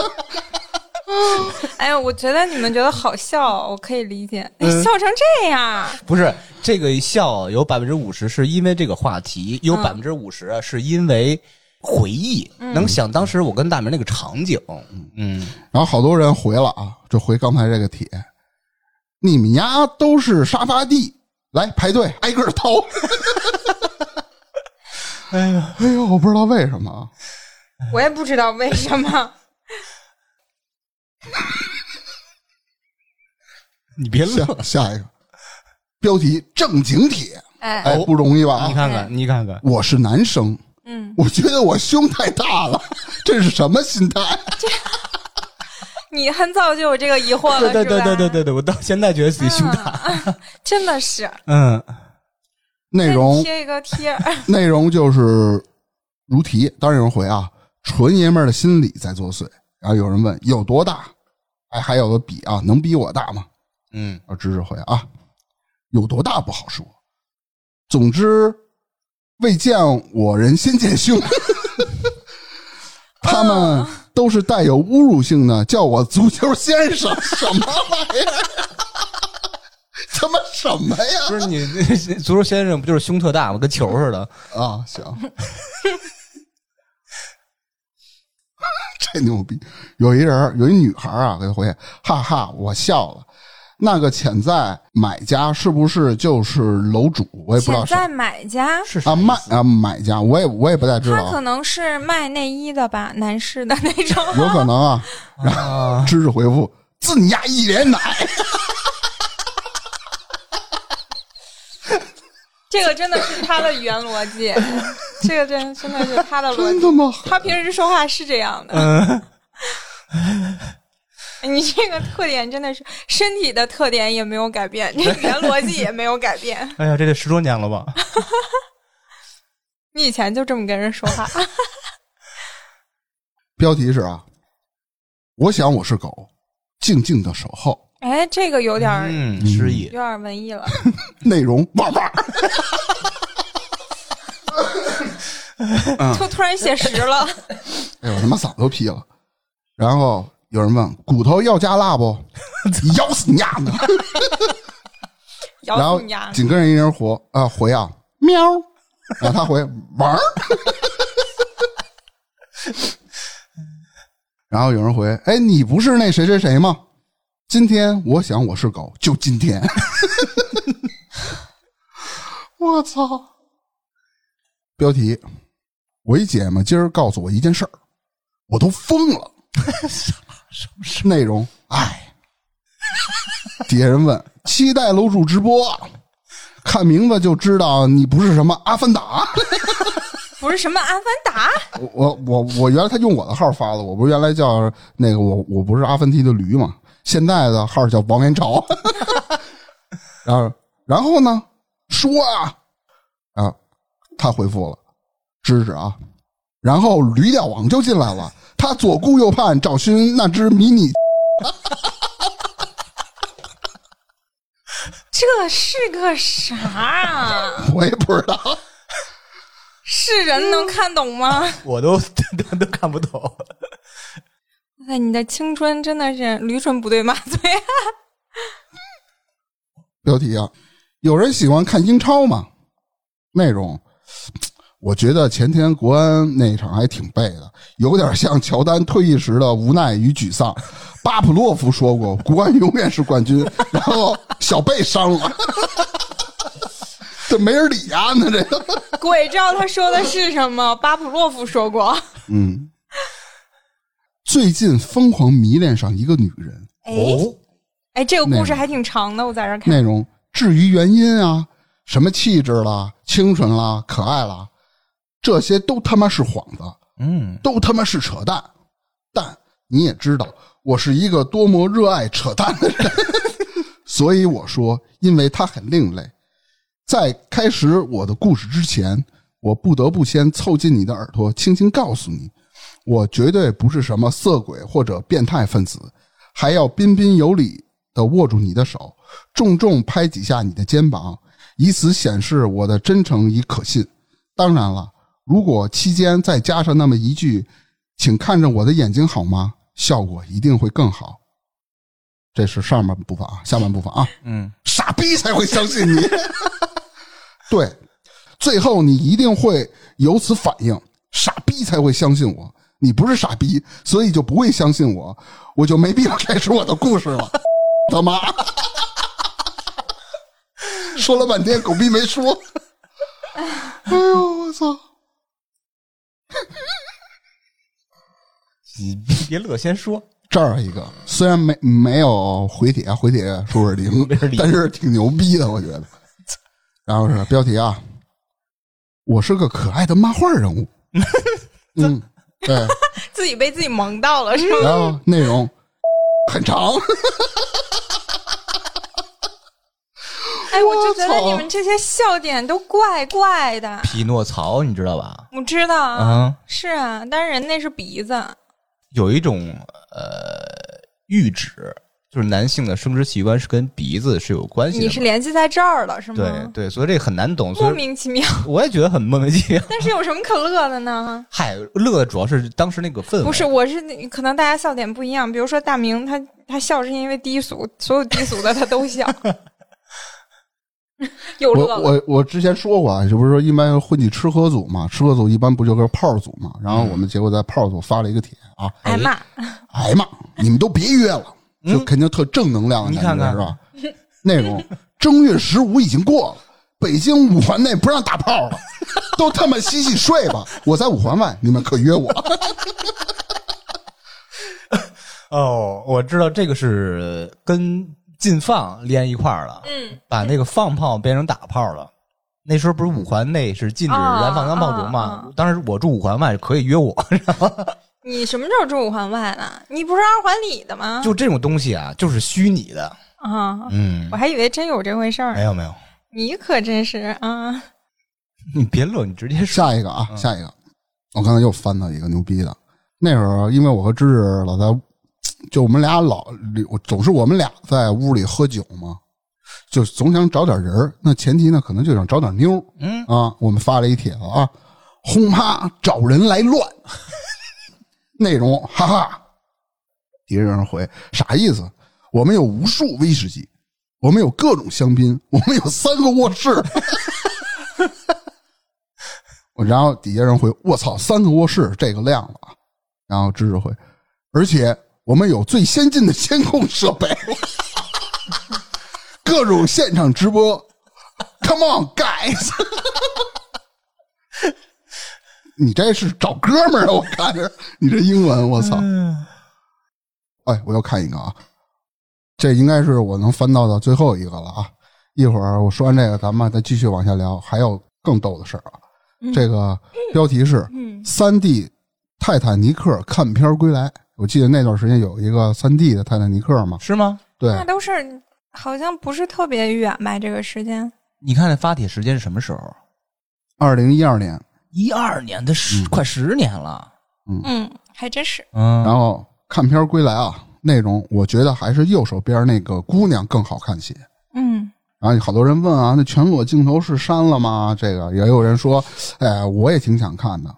哎呀，我觉得你们觉得好笑，我可以理解。笑成这样，不是这个笑有百分之五十是因为这个话题，有嗯百分之五十是因为回忆，能想当时我跟大明那个场景。嗯，然后好多人回了啊，就回刚才这个帖，你们家都是沙发地，来排队挨个掏。哎呀，哎呦，我不知道为什么啊，我也不知道为什么。你别乐了，下一个标题正经帖，哎，哎，不容易吧？啊，你看看，你看看，我是男生，嗯，我觉得我胸太大了，这是什么心态？你很早就有这个疑惑了，对对对是吧对对对对，我到现在觉得自己胸大。真的是。嗯，内容贴一个贴，内容就是如题，当然有人回啊，纯爷们儿的心理在作祟。然后有人问有多大？哎，还有个比啊，能比我大吗？嗯，啊，知识回啊，有多大不好说。总之，未见我人先见胸。他们都是带有侮辱性的，叫我足球先生，什么玩意儿？他妈什么呀？不是你 足球先生不就是胸特大吗？跟球似的。啊，行，这牛逼！有一人，有一女孩啊，给他回，哈哈，我笑了。那个潜在买家是不是就是楼主？我也不知道潜在买家，是啊，卖啊买家，我也我也不太知道啊，他可能是卖内衣的吧，男士的那种。有可能啊。啊，知识回复：自你家一脸奶，这个真的是他的语言逻辑，这个真真的是他的逻辑。真他妈他平时说话是这样的。你这个特点真的是身体的特点也没有改变，这语言逻辑也没有改变。哎呀，这得十多年了吧？你以前就这么跟人说话，标题是啊，我想我是狗，静静的守候。哎，这个有点、嗯，诗意有。点文艺了。内容汪汪，就突然写实了，哎呦，我他妈嗓子都劈了。然后有人问骨头要加辣不？咬死你丫的！然后！紧跟着一人活啊回啊喵，然后他回玩儿，然后有人回哎你不是那谁谁谁吗？今天我想我是狗，就今天。我操！标题：我一姐们今儿告诉我一件事儿，我都疯了。什么是内容？哎，底下人问：期待楼主直播，看名字就知道你不是什么阿凡达。不是什么阿凡达，我我我我原来他用我的号发的，我不是原来叫那个我我不是阿凡提的驴嘛，现在的号叫王元朝。然后然后呢，说啊啊，他回复了，支持啊，然后驴吊王就进来了，他左顾右盼找寻那只迷你，这是个啥啊？我也不知道。是人能看懂吗？我都都都看不懂。哎，你的青春真的是驴唇不对马嘴啊！标题啊，有人喜欢看英超吗？内容，我觉得前天国安那一场还挺背的，有点像乔丹退役时的无奈与沮丧。巴甫洛夫说过，国安永远是冠军，然后小贝伤了，这没人理啊、那这个，鬼知道他说的是什么。巴甫洛夫说过，嗯，最近疯狂迷恋上一个女人，哦哎，这个故事还挺长的，我在这看。内容至于原因啊，什么气质啦、清纯啦、可爱啦，这些都他妈是幌子，嗯，都他妈是扯淡。但你也知道，我是一个多么热爱扯淡的人，所以我说，因为他很另类。在开始我的故事之前，我不得不先凑近你的耳朵，轻轻告诉你，我绝对不是什么色鬼或者变态分子，还要彬彬有礼的握住你的手，重重拍几下你的肩膀，以此显示我的真诚与可信。当然了，如果期间再加上那么一句“请看着我的眼睛好吗”，效果一定会更好。这是上半部分啊，下半部分啊，嗯，傻逼才会相信你。对，最后你一定会有此反应，傻逼才会相信我。你不是傻逼，所以就不会相信我，我就没必要开始我的故事了。他妈，说了半天狗逼没说。哎呦我操！你别乐，先说。这儿一个，虽然没没有回帖，回帖数是零 没人理，但是挺牛逼的，我觉得。然后是标题啊，我是个可爱的漫画人物。嗯，对。自己被自己萌到了是吗？然后内容很长。哎，我就觉得你们这些笑点都怪怪的。匹诺曹，你知道吧？我知道啊，啊，是啊，但是人那是鼻子。有一种呃预指，就是男性的生殖器官是跟鼻子是有关系的。你是联系在这儿了是吗？对对，所以这个很难懂，莫名其妙。我也觉得很莫名其妙。但是有什么可乐的呢？嗨，乐的主要是当时那个氛围，不是，我是可能大家笑点不一样。比如说大明，他他笑是因为低俗，所有低俗的他都笑。又乐我了，我我之前说过啊，就不是说一般混迹吃喝组嘛，吃喝组一般不就跟炮组嘛？然后我们结果在炮组发了一个帖啊，挨骂。哎呀妈，你们都别约了，就肯定特正能量的感觉你看看是吧？内容正月十五已经过了，北京五环内不让打炮了，都他妈洗洗睡吧。我在五环外，你们可约我。哦，我知道这个是跟禁放连一块儿了，嗯，把那个放炮变成打炮了。那时候不是五环内是禁止啊燃放钢炮竹啊吗啊？当时我住五环外，可以约我。你什么时候住五环外了？你不是二环里的吗？就这种东西啊，就是虚拟的。啊，嗯我，还以为真有这回事儿。没有没有，你可真是啊！你别乐，你直接说。下一个啊，下一个，我刚才又翻到一个牛逼的。那时候，因为我和芝芝老在，就我们俩老总是我们俩在屋里喝酒嘛，就总想找点人儿那前提呢，可能就想找点妞儿嗯，啊。我们发了一帖子啊，轰趴找人来乱，内容哈哈。底下有人回啥意思？我们有无数威士忌，我们有各种香槟，我们有三个卧室。我 然后底下人回我操，三个卧室这个亮了啊。然后知识回，而且我们有最先进的监控设备，各种现场直播。Come on, guys！你这是找哥们儿啊？我看着你这英文，我操！哎，我又看一个啊，这应该是我能翻到的最后一个了啊！一会儿我说完这个，咱们再继续往下聊，还有更逗的事儿啊。这个标题是嗯“三 D 泰坦尼克看片儿归来”。我记得那段时间有一个三 D 的泰坦尼克嘛，是吗？对，那都是好像不是特别远吧？这个时间你看那发帖时间是什么时候？二零一二年，一二年的十、快十年了。嗯，还真是。嗯，然后看片归来啊，内容我觉得还是右手边那个姑娘更好看些。嗯，然后好多人问啊，那全裸镜头是删了吗？这个也有人说，哎，我也挺想看的。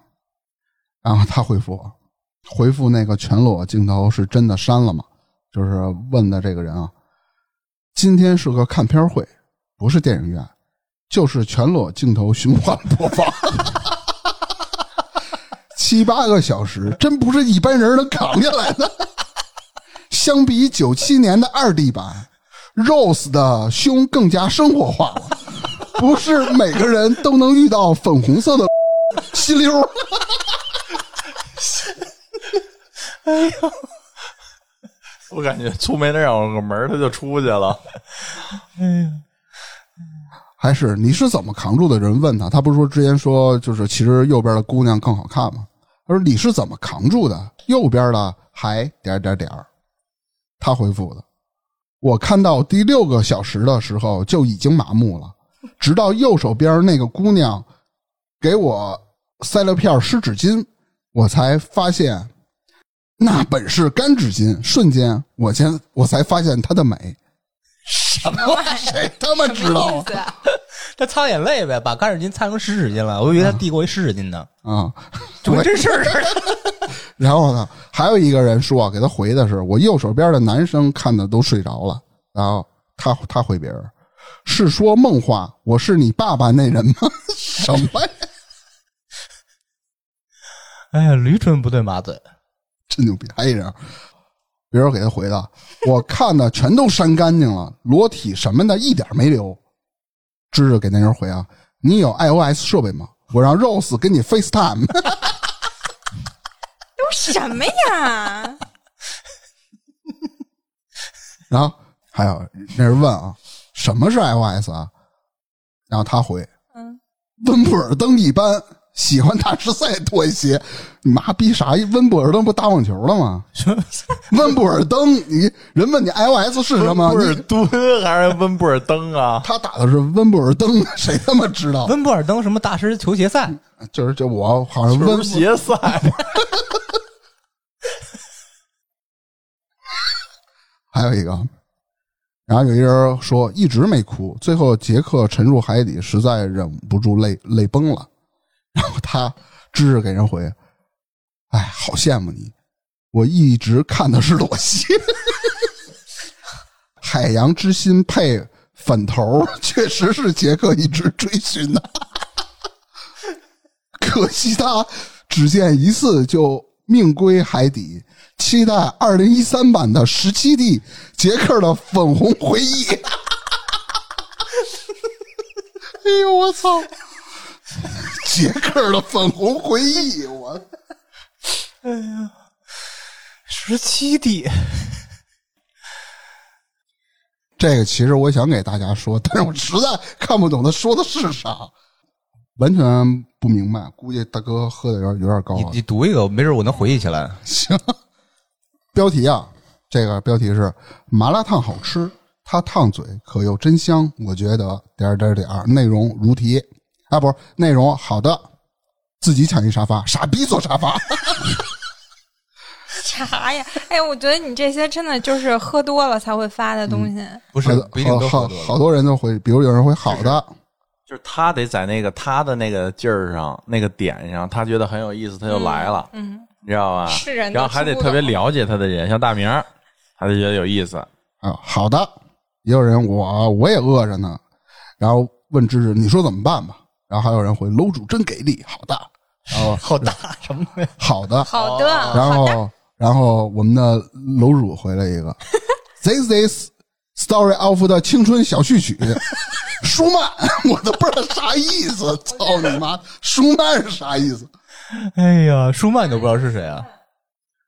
然后他回复我，回复那个全裸镜头是真的删了吗？就是问的这个人啊，今天是个看片会，不是电影院，就是全裸镜头循环播放，七八个小时，真不是一般人能扛下来的。相比九七年的二 D 版，Rose 的胸更加生活化了，不是每个人都能遇到粉红色的 吸溜儿。我感觉出没那两个门他就出去了。哎呀还是你是怎么扛住的？人问他，他不是说之前说就是其实右边的姑娘更好看吗？他说你是怎么扛住的？右边的还点点点儿。他回复的，我看到第六个小时的时候就已经麻木了，直到右手边那个姑娘给我塞了片湿纸巾，我才发现那本是干纸巾。瞬间，我先我才发现它的美。什么玩意儿？谁他妈知道啊？他擦眼泪呗，把干纸巾擦成湿纸巾了。我以为他递过一湿纸巾呢，啊，就跟真事儿似的。然后呢，还有一个人说给他回的是我右手边的男生看的都睡着了，然后他他回别人是说梦话，我是你爸爸那人吗？什么呀？哎呀，驴唇不对马嘴。真牛逼！还一人，别人给他回的，我看的全都删干净了，裸体什么的一点没留。芝芝给那人回啊，你有 iOS 设备吗？我让 Rose 给你 FaceTime。都什么呀？然后还有那人问啊，什么是 iOS 啊？然后他回，嗯，温布尔登一般，喜欢大师赛拖鞋。你妈逼啥？温布尔登不打网球了吗？温布尔登，你人问你 iOS 是什么？温布尔你敦还是温布尔登啊？他打的是温布尔登，谁他妈知道？温布尔登什么大师球鞋赛？就是就我好像温球鞋赛，还有一个，然后有一人说一直没哭，最后杰克沉入海底，实在忍不住泪泪崩了。然后他支着给人回：“哎，好羡慕你，我一直看的是裸戏。海洋之心配粉头，确实是杰克一直追寻的，可惜他只见一次就命归海底。期待二零一三版的十七 D 杰克的粉红回忆。哎呦我操！杰克的粉红回忆，我哎呀十七弟这个其实我想给大家说，但是我实在看不懂他说的是啥，完全不明白。估计大哥喝的有点有点高你。你读一个，没准我能回忆起来。行，标题啊，这个标题是麻辣烫好吃，它烫嘴可又真香，我觉得点儿点儿点儿。内容如题啊，不是内容好的，自己抢一沙发，傻逼坐沙发。啥呀？哎，我觉得你这些真的就是喝多了才会发的东西。不是不一定都好喝多了好多人都会，比如有人会好的，就是他得在那个他的那个劲儿上、那个点上，他觉得很有意思，他就来了，嗯，你知道吧？是人然后还得特别了解他的人，像大明儿，他就觉得有意思。啊，好的，也有人我我也饿着呢，然后问芝芝你说怎么办吧，然后还有人回楼主真给力，好的，然后 好大什么呀？好的，好的，然，后然后我们的楼主回了一个，This is story of 的青春小序曲，舒曼，我都不知道啥意思，操你妈，舒曼是啥意思？哎呀，舒曼你都不知道是谁啊？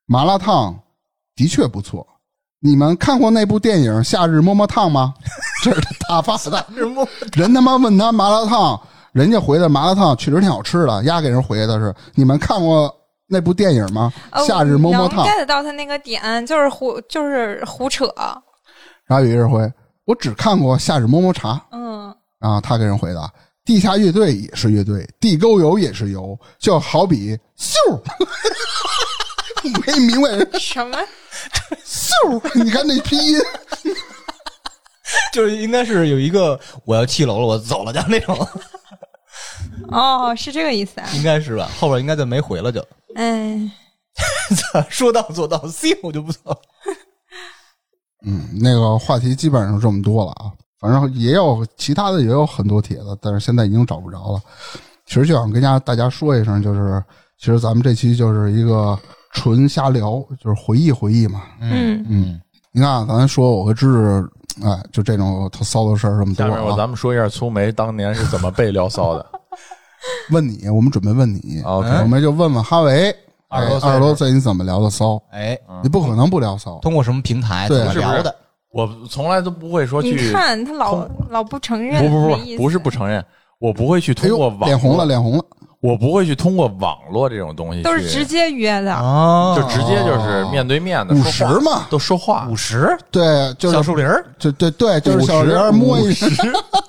麻辣烫的确不错，你们看过那部电影《夏日么么烫》吗？这是他发的，人他妈问他麻辣烫，人家回的麻辣烫确实挺好吃的，丫给人回的是你们看过那部电影吗？哦夏日摸摸烫能。get 到他那个点，就是胡，就是胡扯。然后有一人回我只看过《夏日摸摸茶》，嗯，然后他给人回答：地下乐队也是乐队，地沟油也是油，就好比咻，没明白什么？咻，你看那拼音。就是应该是有一个我要弃楼了，我走了的那种，哦，是这个意思啊？应该是吧？后边应该就没回了就，哎，说到做到，，C 我就不走。嗯，那个话题基本上这么多了啊，反正也有其他的也有很多帖子，但是现在已经找不着了。其实就想跟家大家说一声，就是其实咱们这期就是一个纯瞎聊，就是回忆回忆嘛。嗯，嗯，你看啊咱说我和芝芝，哎，就这种特骚的事儿这么多啊。下面我咱们说一下粗梅当年是怎么被聊骚的。问你，我们准备问你。OK 我们就问问哈维，哎二十多岁二十多岁你怎么聊的骚？哎，你不可能不聊骚。通过什么平台对聊的？我从来都不会说你去，看他老老不承认，不不没意思。不不是不承认，我不会去哎通过网，脸红了，，脸红了。我不会去通过网络这种东西去，都是直接约的。哦。就直接就是面对面的五说话。十嘛。都说话。五十？对，就是小树林儿，就对对，就是小玲儿摸一十，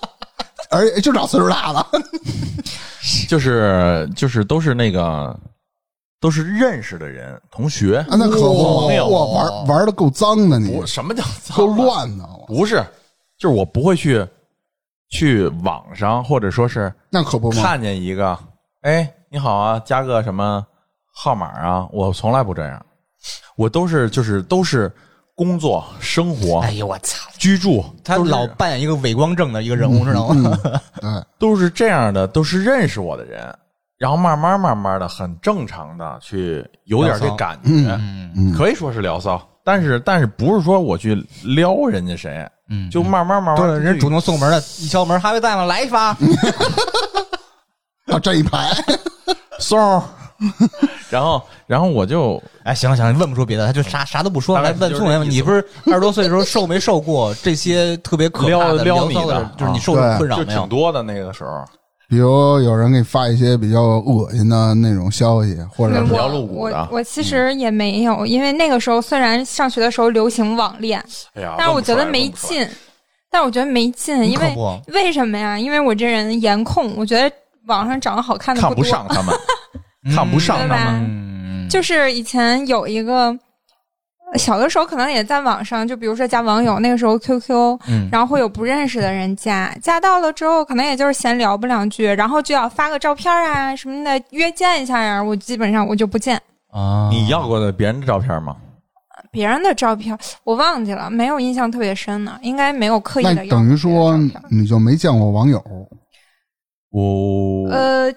而且就找岁数大的。就是就是都是那个都是认识的人，同学，啊，那可不，朋友哇，玩玩的够脏的你不，什么叫脏啊够乱的。不是，就是我不会去去网上或者说是那可不嘛。看见一个，哎，你好啊，加个什么号码啊？我从来不这样，我都是就是都是工作、生活、哎呦我操！居住，他都老扮演一个伪光正的一个人物，知道吗？对，都是这样的，都是认识我的人，然后慢慢慢慢的，很正常的去有点这感觉，嗯可以说是聊骚，但是但是不是说我去撩人家谁，嗯，就慢慢慢慢对，人主动送门的，一敲门，哈维在吗？来一发。啊，这一排，送，然后然后我就哎，行了行了，问不出别的，他就啥啥都不说。来问宋爷们，这意思你不是二十多岁的时候受没受过这些特别可怕的撩撩骚你的就是你啊受的困扰没有挺？多的那个时候，比如有人给你发一些比较恶心的那种消息，或者是比较我我露骨的我其实也没有，因为那个时候虽然上学的时候流行网恋，哎呀，但是我觉得没。劲。但是我觉得没劲，因为为什么呀？因为我这人颜控，我觉得网上长得好看的看。不上他们，看不上他们。嗯，就是以前有一个小的时候，可能也在网上，就比如说加网友，那个时候 QQ，嗯然后会有不认识的人加，加到了之后，可能也就是闲聊不两句，然后就要发个照片啊什么的约见一下呀，我基本上我就不见。啊，你要过的别人的照片吗？别人的照片我忘记了，没有印象特别深呢，应该没有刻意那的。等于说你就没见过网友，我呃，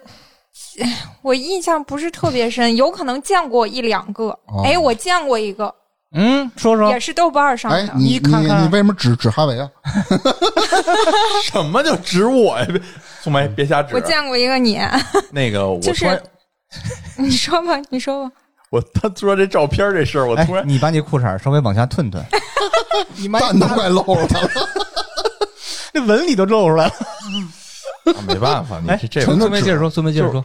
我印象不是特别深，有可能见过一两个。哦哎，我见过一个，嗯，说说也是豆瓣上的，。哎你你看看你为什么指指哈维啊？什么叫指我呀？别宋梅，别瞎指。我见过一个你，那个，我就是，你说吧，你说吧。我他说这照片这事儿，我哎突然，你把你裤衩稍微往下褪褪，你妈蛋都快露出来了，这纹理都露出来了。啊没办法，你哎，这这孙全都指孙梅接着说，孙梅接着说，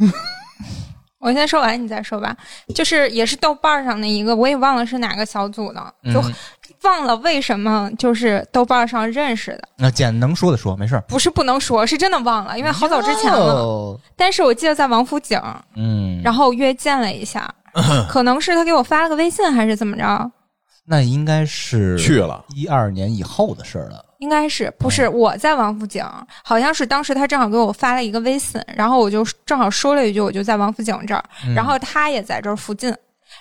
我先说完，你再说吧。就是也是豆瓣上的一个，我也忘了是哪个小组的，就嗯忘了为什么就是豆瓣上认识的。那既然能说的说，没事儿。不是不能说，是真的忘了，因为好早之前了。但是我记得在王府井，嗯，然后约见了一下，可能是他给我发了个微信，还是怎么着？那应该是去了，一二年以后的事儿了。应该是不是我在王府井？好像是当时他正好给我发了一个微信，然后我就正好说了一句，我就在王府井这儿，嗯然后他也在这儿附近，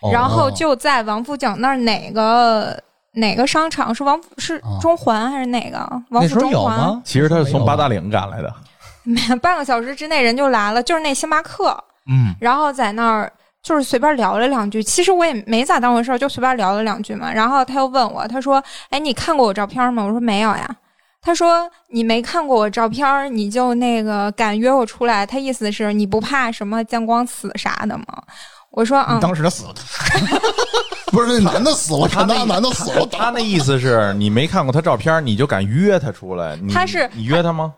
哦然后就在王府井那儿哪个哪个商场是王府是哦中环还是哪个？王那时候有府中环？其实他是从八达岭，岭赶来的。没有，半个小时之内人就来了，就是那星巴克，嗯，然后在那儿就是随便聊了两句，其实我也没咋当回事儿，就随便聊了两句嘛。然后他又问我，他说：“哎，你看过我照片吗？”我说：“没有呀。”他说：“你没看过我照片，你就那个敢约我出来？他意思是你不怕什么见光死啥的吗？”我说：“嗯，当时他死了，不是那男的死了，他那男的死了，他那意思是你没看过他照片，你就敢约他出来？他是你约他吗？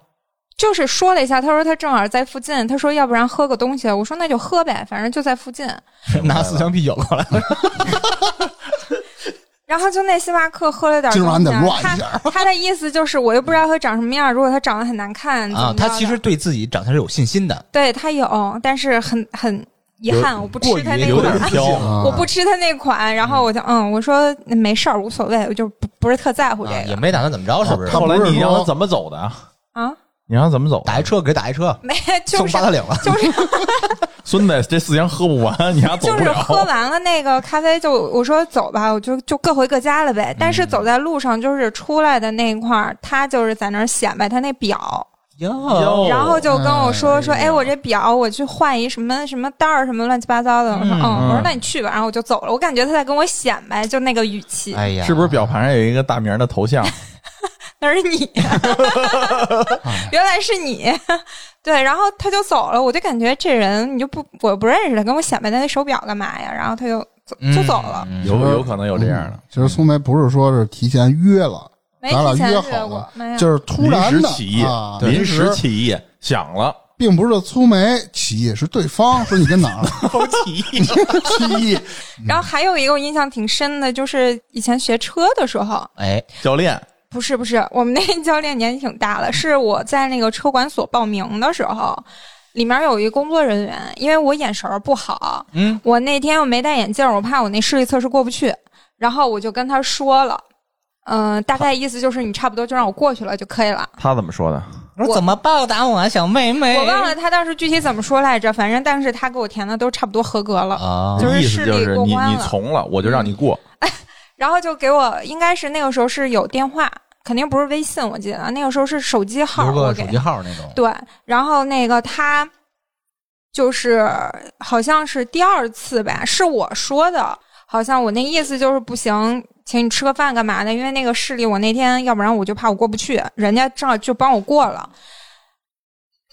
就是说了一下，他说他正好在附近，他说要不然喝个东西，我说那就喝呗，反正就在附近。拿四箱啤酒过来。然后就那星巴克喝了点今晚得东西啊他乱一下他的意思就是我又不知道他长什么样，如果他长得很难看啊他其实对自己长相是有信心的。对他有，但是很很遗憾，我不吃他那有点款，我不吃他那款。然后我就嗯，我说没事儿，无所谓，我就不不是特在乎这个啊也没打算怎么着，是不是？后来你让他怎么走的啊？啊，你让他怎么走？打一车给打一车，没就是送八达岭了。就是 孙子，这四箱喝不完，你还走就是。喝完了那个咖啡就我说走吧，我就就各回各家了呗。但是走在路上就是出来的那一块儿，他就是在那儿显摆他那表。哟然后就跟我说说，哎我这表我去换一什么什么袋儿，什么乱七八糟的。我说，嗯嗯，我说那你去吧，然后我就走了。我感觉他在跟我显摆，就那个语气，哎呀，是不是表盘上有一个大名的头像？那是你，原来是你。对，然后他就走了，我就感觉这人你就不我不认识他，跟我显摆他那手表干嘛呀？然后他就走就走了，嗯有有可能有这样的，其实苏梅不是说是提前约了，没咱俩提前约约好过了，就是突然的临时起意啊，，临时时起意想了，并不是粗梅起义，是对方说你在哪儿好 起义。起义，然后还有一个我印象挺深的，就是以前学车的时候，哎，教练不是不是，我们那 教练年纪挺大了，是我在那个车管所报名的时候，里面有一个工作人员，因为我眼神儿不好，嗯，我那天又没戴眼镜儿，我怕我那视力测试过不去，然后我就跟他说了。嗯、大概意思就是你差不多就让我过去了就可以了。他怎么说的？我说怎么报答我啊，小妹妹？我忘了他当时具体怎么说来着，反正但是他给我填的都差不多合格了。啊，就是视力思就是你过关了你从了，我就让你过。然后就给我，应该是那个时候是有电话，肯定不是微信，我记得那个时候是手机号，手机号那种。对，然后那个他就是好像是第二次吧，是我说的，好像我那意思就是不行，请你吃个饭干嘛的？因为那个视力，我那天要不然我就怕我过不去，人家正好就帮我过了。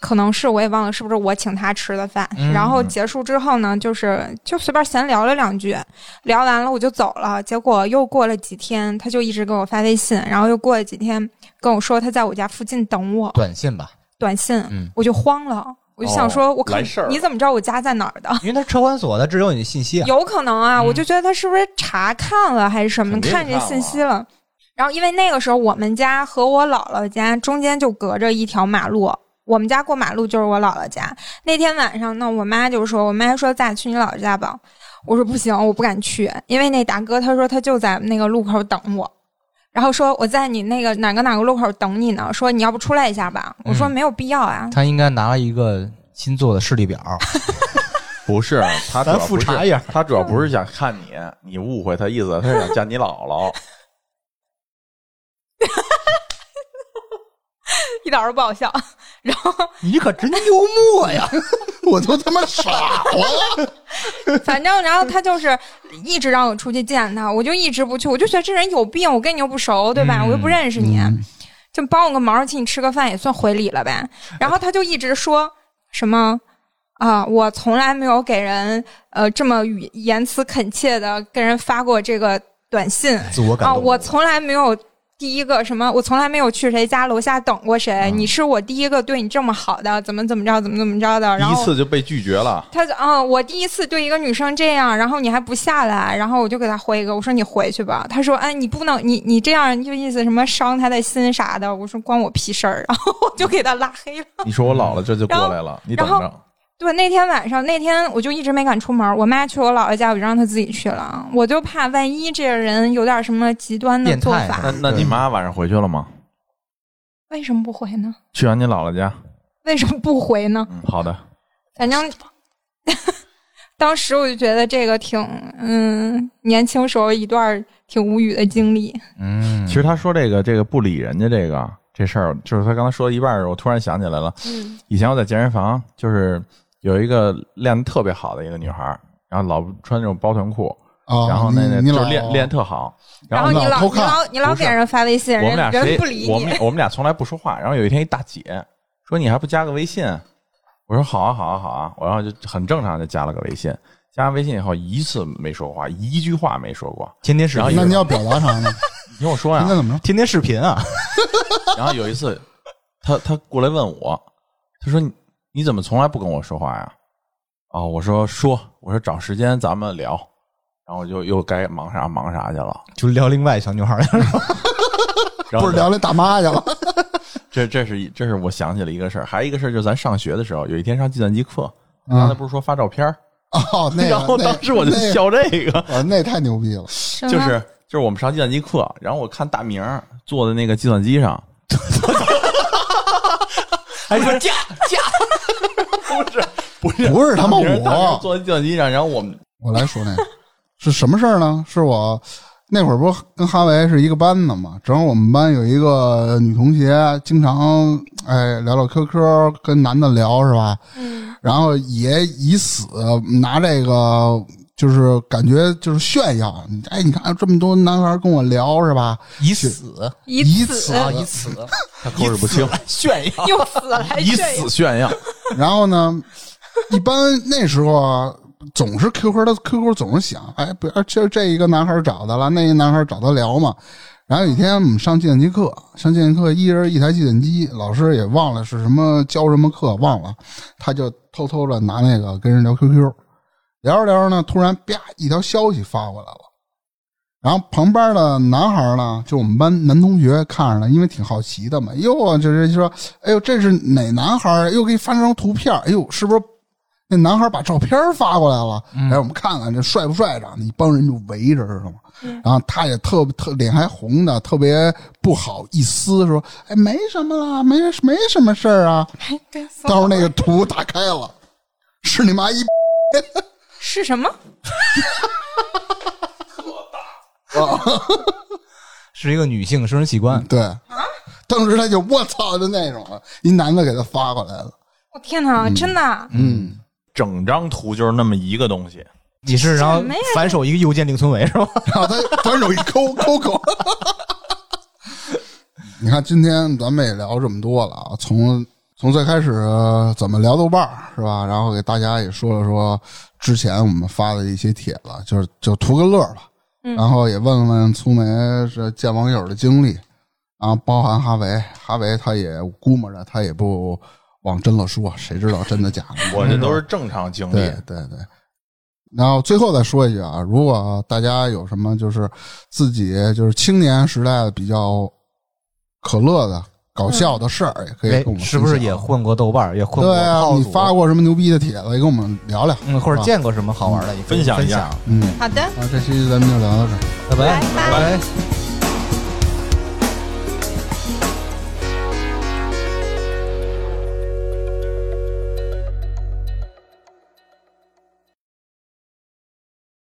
可能是我也忘了是不是我请他吃的饭，嗯然后结束之后呢，就是就随便闲聊了两句，聊完了我就走了。结果又过了几天，他就一直给我发微信，然后又过了几天跟我说他在我家附近等我，短信吧，短信，嗯我就慌了，我就想说，哦我可你怎么知道我家在哪儿的？因为他车管所的只有你信息啊。有可能啊，嗯我就觉得他是不是查看了还是什么，看见信息了。然后因为那个时候我们家和我姥姥家中间就隔着一条马路，我们家过马路就是我姥姥家。那天晚上呢，我妈就说，我妈说咱俩去你姥姥家吧。我说不行，我不敢去，因为那大哥他说他就在那个路口等我。然后说我在你那个哪个哪个路口等你呢，说你要不出来一下吧？我说嗯没有必要啊，他应该拿了一个新做的视力表，不是，他主要不是复查一下他主要不是想看你，你误会他意思，他是想见你姥姥。一点都不好笑。然后 你可真幽默呀！我都他妈傻了。反正，然后他就是一直让我出去见他，我就一直不去，我就觉得这人有病，我跟你又不熟，对吧？嗯我又不认识你，嗯就帮我个忙，请你吃个饭也算回礼了呗。然后他就一直说什么啊，我从来没有给人呃这么语言辞恳切的跟人发过这个短信啊，自我感动。我从来没有。第一个什么？我从来没有去谁家楼下等过谁，嗯你是我第一个对你这么好的，怎么怎么着，怎么怎么着的。然后一次就被拒绝了，他就嗯，我第一次对一个女生这样，然后你还不下来，然后我就给他回一个，我说你回去吧。他说，哎，你不能，你你这样就意思什么伤他的心啥的。我说关我屁事儿，然后我就给他拉黑了。你说我老了这就过来了，你等然着。对，那天晚上，那天我就一直没敢出门。我妈去我姥姥家，我就让她自己去了。我就怕万一这个人有点什么极端的做法变态，那那你妈晚上回去了吗？为什么不回呢？去完你姥姥家。为什么不回呢？嗯，好的。反正 当时我就觉得这个挺，嗯，年轻时候一段挺无语的经历。嗯，其实他说这个这个不理人家这个这事儿，就是他刚才说到一半儿的时候，我突然想起来了。嗯以前我在健身房，就是有一个练得特别好的一个女孩儿，然后老穿那种包臀裤，啊，然后那那你你老就是练练特好，然后你老你老你老给人发微信，人我们俩谁人不理我们你。我们俩从来不说话。然后有一天一大姐说你还不加个微信？我说好啊好啊好啊，然后就很正常就加了个微信。加完微信以后一次没说话，一句话没说过。天天视频，然后那你要表达啥呢？你听我说呀应，该怎么着？天天视频啊！然后有一次，他他过来问我，他说你你怎么从来不跟我说话呀？哦，我说说，我说找时间咱们聊，然后就又该忙啥忙啥去了。就聊另外小女孩儿的，然后不是聊那大妈去了？这这是这是我想起了一个事儿，还有一个事儿就是咱上学的时候，有一天上计算机课，刚才嗯，不是说发照片儿，哦，那个，然后当时我就笑这个，那，那太牛逼了。就是就是我们上计算机课，然后我看大明儿坐在那个计算机上，还说嫁嫁，不是不是不是他妈我，坐在计算机上，然后我们 我来说那个是什么事儿呢？是我那会儿不是跟哈维是一个班的嘛？正好我们班有一个女同学，经常哎聊聊 QQ，跟男的聊是吧？嗯然后也以死拿这个。就是感觉就是炫耀，哎，你看这么多男孩跟我聊是吧？以死以此以此啊，以死 他口齿不清，炫耀。用死来以死炫耀。然后呢，一般那时候啊，总是 QQ 的 QQ 总是响，哎，不要这这一个男孩找他了，那一男孩找他聊嘛。然后有一天我们上计算机课，上计算机课一人一台计算机，老师也忘了是什么教什么课忘了，他就偷偷的拿那个跟人聊 QQ，聊着聊着呢，突然啪一条消息发过来了。然后旁边的男孩呢，就我们班男同学看着呢，因为挺好奇的嘛，哟，就是说，哎呦，这是哪男孩？又给你发张图片，哎呦，是不是那男孩把照片发过来了，来我们看看这帅不帅长得一帮人就围着知道吗？然后他也特特脸还红的，特别不好意思说：“哎，没什么啦，没没什么事儿啊。哎，对，”到时候那个图打开了，是你妈一 是什么？是一个女性生殖器官。对，当时他就我操的那种了，一男的给他发过来了，我天哪，真的啊！嗯，整张图就是那么一个东西，你是然后反手一个右键另存为是吧？然后他反手一抠抠抠。你看，今天咱们也聊这么多了啊，从从最开始怎么聊豆瓣是吧？然后给大家也说了说之前我们发的一些帖子，就是就图个乐吧。嗯然后也问问粗梅是见网友的经历，然后包含哈维，哈维他也估摸着他也不往真了说，谁知道真的假的？我这都是正常经历对。对对。然后最后再说一句啊，如果大家有什么就是自己就是青年时代的比较可乐的、搞笑的事儿，也可以哎跟我们哎。是不是也混过豆瓣儿，也混过对啊，你发过什么牛逼的帖子，也跟我们聊聊。嗯，或者见过什么好玩的，也分分享一下嗯，好的，啊，这期咱们就聊到这儿。拜拜拜拜拜。